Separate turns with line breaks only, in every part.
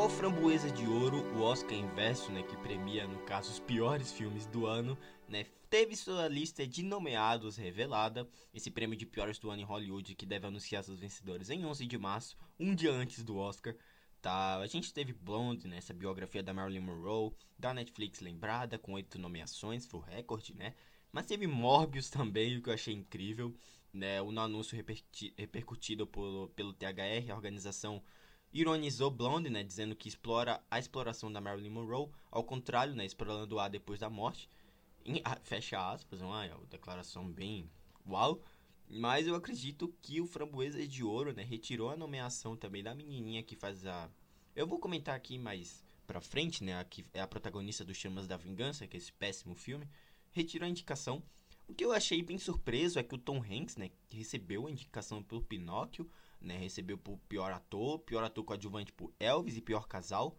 O Framboesa de Ouro, o Oscar inverso, né, que premia, no caso, os piores filmes do ano, né, teve sua lista de nomeados revelada. Esse prêmio de piores do ano em Hollywood, que deve anunciar seus vencedores em 11 de março, um dia antes do Oscar. Tá, a gente teve Blonde, né, essa biografia da Marilyn Monroe, da Netflix lembrada, com oito nomeações, foi o recorde, né? Mas teve Morbius também, o que eu achei incrível, né? O anúncio repercutido por, pelo THR, a organização ironizou Blonde, né, dizendo que explora a exploração da Marilyn Monroe, ao contrário, né, explorando a depois da morte. Em, fecha aspas, uma, uma declaração bem uau. Mas eu acredito que o Framboesa de Ouro, né, retirou a nomeação também da menininha que faz a... Eu vou comentar aqui mais pra frente, né, a que é a protagonista do Chamas da Vingança, que é esse péssimo filme, retirou a indicação. O que eu achei bem surpreso é que o Tom Hanks, né, recebeu a indicação pelo Pinóquio, né, recebeu por pior ator, pior ator coadjuvante por Elvis e pior casal,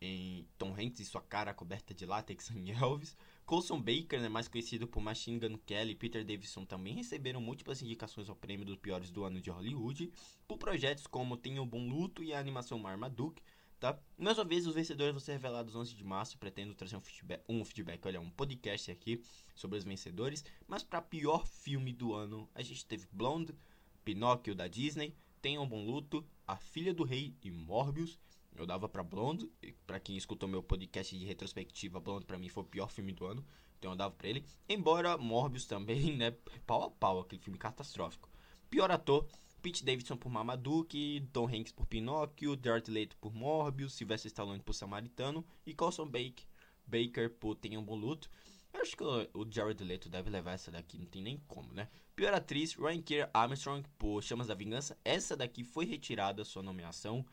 em Tom Hanks e sua cara coberta de látex em Elvis. Colson Baker, né, mais conhecido por Machine Gun Kelly e Peter Davison, também receberam múltiplas indicações ao prêmio dos piores do ano de Hollywood, por projetos como Tenha um Bom Luto e a animação Marmaduke. Tá? Mais uma vez, os vencedores vão ser revelados 11 de março. Pretendo trazer um feedback, um feedback, olha, um podcast aqui sobre os vencedores. Mas para pior filme do ano, a gente teve Blonde, Pinóquio da Disney, Tenha um Bom Luto, A Filha do Rei e Morbius. Eu dava pra Blonde, para quem escutou meu podcast de retrospectiva, Blonde para mim foi o pior filme do ano, então eu dava pra ele. Embora Morbius também, né, pau a pau, aquele filme catastrófico. Pior ator, Pete Davidson por Mamaduke, Tom Hanks por Pinóquio, Jared Leto por Morbius, Sylvester Stallone por Samaritano e Colson Baker, Baker por Tenha um Bom Luto. Acho que o Jared Leto deve levar essa daqui, não tem nem como, né? Pior atriz, Ryan Keir Armstrong por Chamas da Vingança. Essa daqui foi retirada sua nomeação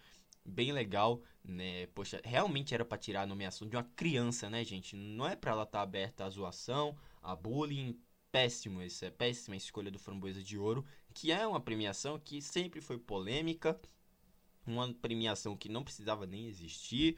bem legal, né? Poxa, realmente era para tirar a nomeação de uma criança, né, gente? Não é para ela estar tá aberta à zoação, a bullying. Péssimo, essa é péssima escolha do Framboesa de Ouro, que é uma premiação que sempre foi polêmica, uma premiação que não precisava nem existir,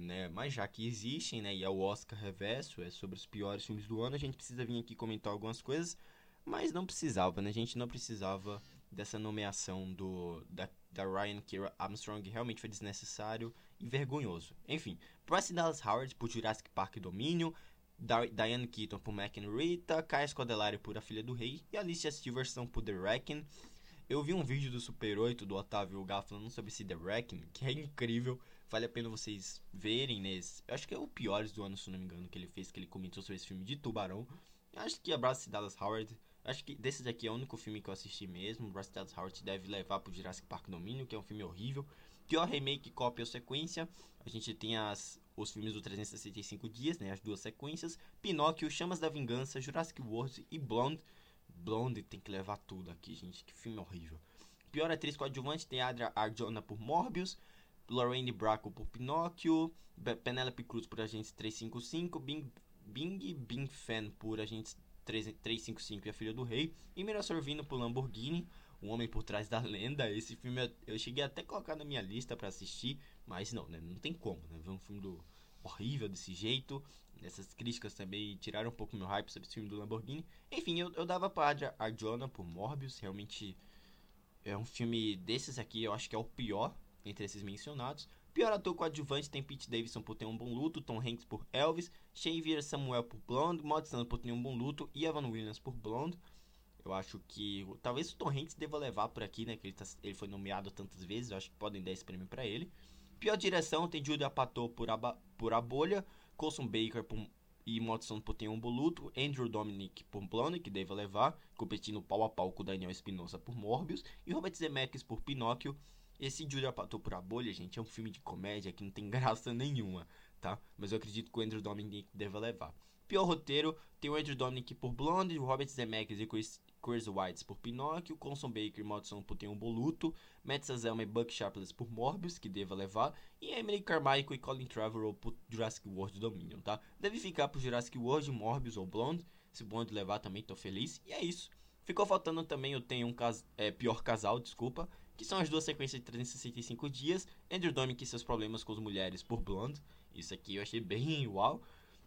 né? Mas já que existem, né? E é o Oscar Reverso, é sobre os piores filmes do ano, a gente precisa vir aqui comentar algumas coisas, mas não precisava, né? A gente não precisava dessa nomeação do da, da Ryan Kira Armstrong realmente foi desnecessário e vergonhoso. Enfim, Bryce Dallas Howard por Jurassic Park Domínio, Diane Keaton por Mac and Rita, Kaya Scodelario por A Filha do Rei e Alicia Silverstone por The Wrecking. Eu vi um vídeo do Super 8 do Otávio Gá falando sobre esse The Wrecking, que é incrível, vale a pena vocês verem nesse. Eu acho que é o piores do ano, se não me engano, que ele fez, que ele comentou sobre esse filme de Tubarão. Eu acho que Abraço Dallas Howard Acho que desses aqui é o único filme que eu assisti mesmo. Bryce Dallas Howard deve levar pro Jurassic Park Domínio, que é um filme horrível. Pior remake, cópia ou sequência. A gente tem as, os filmes do 365 Dias, né? As duas sequências. Pinóquio, Chamas da Vingança, Jurassic World e Blonde. Blonde tem que levar tudo aqui, gente. Que filme horrível. Pior atriz coadjuvante tem Adria Arjona por Morbius. Lorraine Bracco por Pinóquio. Penelope Cruz por Agentes 355. Bing, Bing Bing Fan por Agentes 355 e A Filha do Rei, e Mira Sorvino por Lamborghini, O Homem por Trás da Lenda. Esse filme eu cheguei até a colocar na minha lista para assistir, mas não, né? Não tem como, né? Ver um filme do horrível desse jeito. Essas críticas também tiraram um pouco meu hype sobre esse filme do Lamborghini. Enfim, eu, eu dava pra Arjona por Morbius, realmente é um filme desses aqui, eu acho que é o pior entre esses mencionados. Pior ator coadjuvante tem Pete Davidson por Ter um Bom Luto, Tom Hanks por Elvis, Xavier Samuel por Blonde, Maud Santos por Ter um Bom Luto e Evan Williams por Blonde. Eu acho que talvez o Tom Hanks deva levar por aqui, né? Que ele, tá, ele foi nomeado tantas vezes, eu acho que podem dar esse prêmio para ele. Pior direção tem Julia Patou por, por A Bolha, Colson Baker por, e Watson por Tem um Boluto, Andrew Dominic por Blonde, que deve levar, competindo pau a pau com Daniel Espinosa por Morbius, e Robert Zemeckis por Pinóquio, esse Julia Patou por a bolha, gente, é um filme de comédia que não tem graça nenhuma, tá? Mas eu acredito que o Andrew Dominic deva levar. Pior roteiro, tem o Andrew Dominic por Blonde, o Robert Zemeckis e Chris, Chris Whites por Pinóquio, Conson Baker e Modson por Tem um Boluto, Matt Sazelma e Buck Sharpless por Morbius, que deva levar, e Emily Carmichael e Colin Trevorrow por Jurassic World Dominion, tá? Deve ficar por Jurassic World, Morbius ou Blonde, se Blonde levar também tô feliz, e é isso. Ficou faltando também o Tem um cas é, Pior Casal, desculpa, que são as duas sequências de 365 dias, Andrew Dominic e seus problemas com as mulheres por Blonde, isso aqui eu achei bem uau,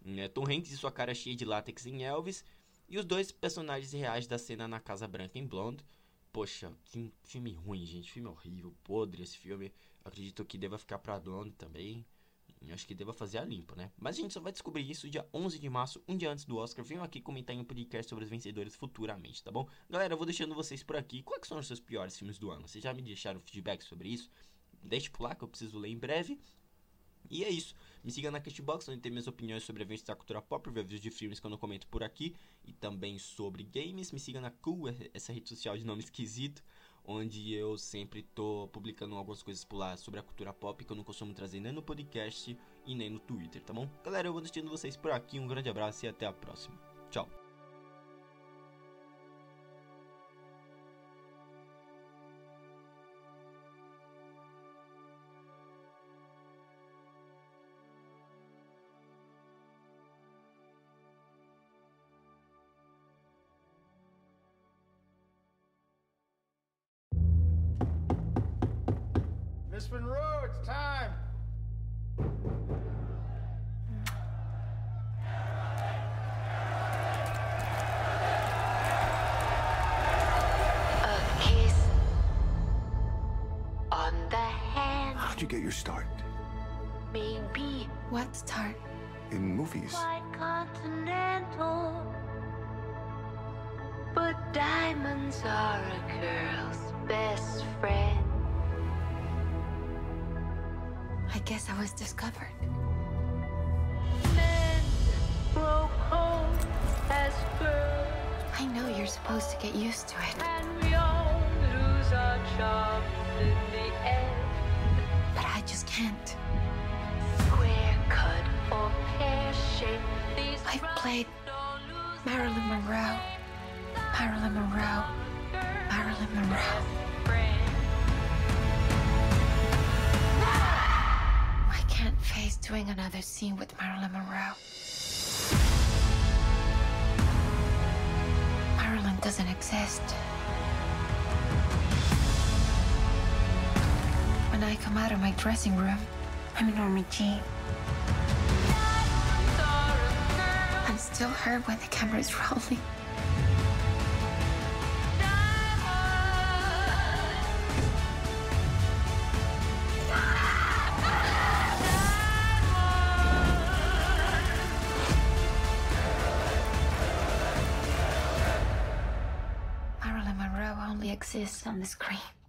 né? Tom Hanks e sua cara cheia de látex em Elvis, e os dois personagens reais da cena na Casa Branca em Blonde, poxa, que filme ruim, gente, filme horrível, podre esse filme, Acredito que deva ficar pra dono também. Eu acho que deva fazer a limpa, né? Mas a gente só vai descobrir isso dia 11 de março, um dia antes do Oscar. Venham aqui comentar em um podcast sobre os vencedores futuramente, tá bom? Galera, eu vou deixando vocês por aqui. Quais são os seus piores filmes do ano? Vocês já me deixaram feedback sobre isso? Deixe por lá que eu preciso ler em breve. E é isso. Me siga na Castbox, onde tem minhas opiniões sobre eventos da cultura pop, reviews de filmes que eu não comento por aqui. E também sobre games. Me siga na Cool, essa rede social de nome esquisito onde eu sempre tô publicando algumas coisas por lá sobre a cultura pop que eu não costumo trazer nem no podcast e nem no Twitter, tá bom? Galera, eu vou deixando vocês por aqui, um grande abraço e até a próxima. Tchau.
Miss Monroe, it's time.
A kiss on the hand,
How'd you get your start?
maybe
What start?
In movies.
quite continental. But diamonds are a girl's best friend.
I guess I was discovered. I know you're supposed to get used to it. But I just can't. I've played Marilyn Monroe, Marilyn Monroe, Marilyn Monroe. Can't face doing another scene with Marilyn Monroe. Marilyn doesn't exist. When I come out of my dressing room, I'm Norma Jean. I'm still her when the camera's rolling. Marilyn Monroe only exists on the screen.